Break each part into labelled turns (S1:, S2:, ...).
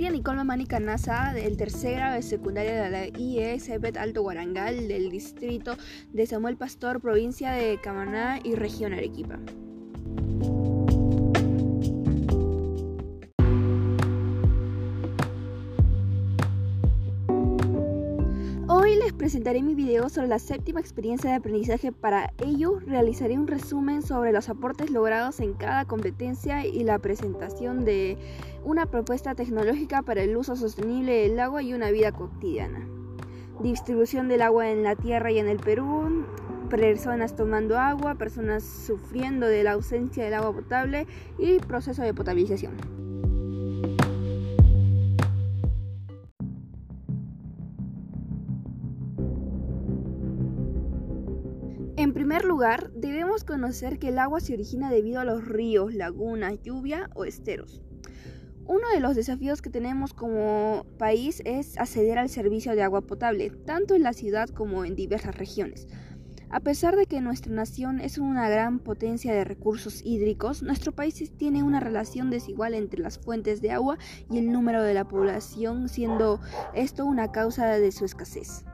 S1: Miriam Nicole Mamani Canasa, del tercer grado de secundaria de la IES Alto Guarangal, del distrito de Samuel Pastor, provincia de Camaná y región Arequipa. Presentaré mi video sobre la séptima experiencia de aprendizaje. Para ello, realizaré un resumen sobre los aportes logrados en cada competencia y la presentación de una propuesta tecnológica para el uso sostenible del agua y una vida cotidiana. Distribución del agua en la tierra y en el Perú, personas tomando agua, personas sufriendo de la ausencia del agua potable y proceso de potabilización. En primer lugar, debemos conocer que el agua se origina debido a los ríos, lagunas, lluvia o esteros. Uno de los desafíos que tenemos como país es acceder al servicio de agua potable, tanto en la ciudad como en diversas regiones. A pesar de que nuestra nación es una gran potencia de recursos hídricos, nuestro país tiene una relación desigual entre las fuentes de agua y el número de la población, siendo esto una causa de su escasez.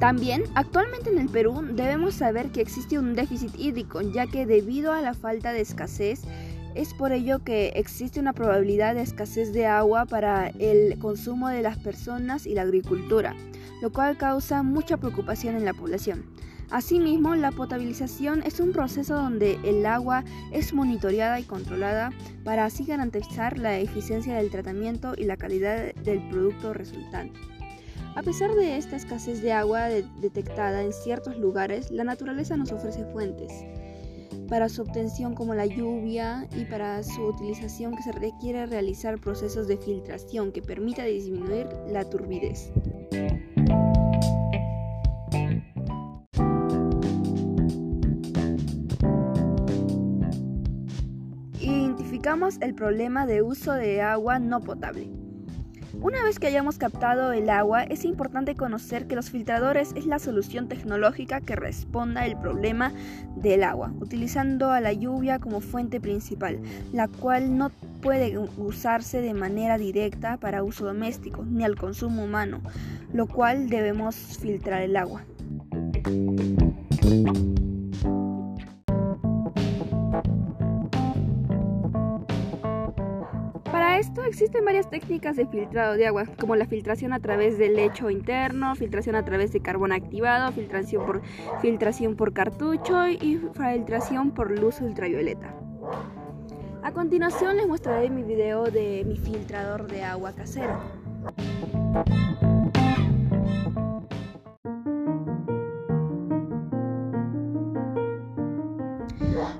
S1: También, actualmente en el Perú debemos saber que existe un déficit hídrico, ya que debido a la falta de escasez, es por ello que existe una probabilidad de escasez de agua para el consumo de las personas y la agricultura, lo cual causa mucha preocupación en la población. Asimismo, la potabilización es un proceso donde el agua es monitoreada y controlada para así garantizar la eficiencia del tratamiento y la calidad del producto resultante. A pesar de esta escasez de agua detectada en ciertos lugares, la naturaleza nos ofrece fuentes para su obtención como la lluvia y para su utilización que se requiere realizar procesos de filtración que permita disminuir la turbidez. Identificamos el problema de uso de agua no potable. Una vez que hayamos captado el agua, es importante conocer que los filtradores es la solución tecnológica que responda al problema del agua, utilizando a la lluvia como fuente principal, la cual no puede usarse de manera directa para uso doméstico ni al consumo humano, lo cual debemos filtrar el agua. Existen varias técnicas de filtrado de agua, como la filtración a través del lecho interno, filtración a través de carbón activado, filtración por, filtración por cartucho y filtración por luz ultravioleta. A continuación les mostraré mi video de mi filtrador de agua casero.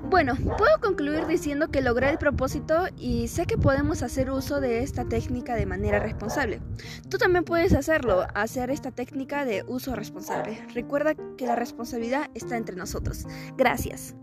S1: Bueno, puedo concluir diciendo que logré el propósito y sé que podemos hacer uso de esta técnica de manera responsable. Tú también puedes hacerlo, hacer esta técnica de uso responsable. Recuerda que la responsabilidad está entre nosotros. Gracias.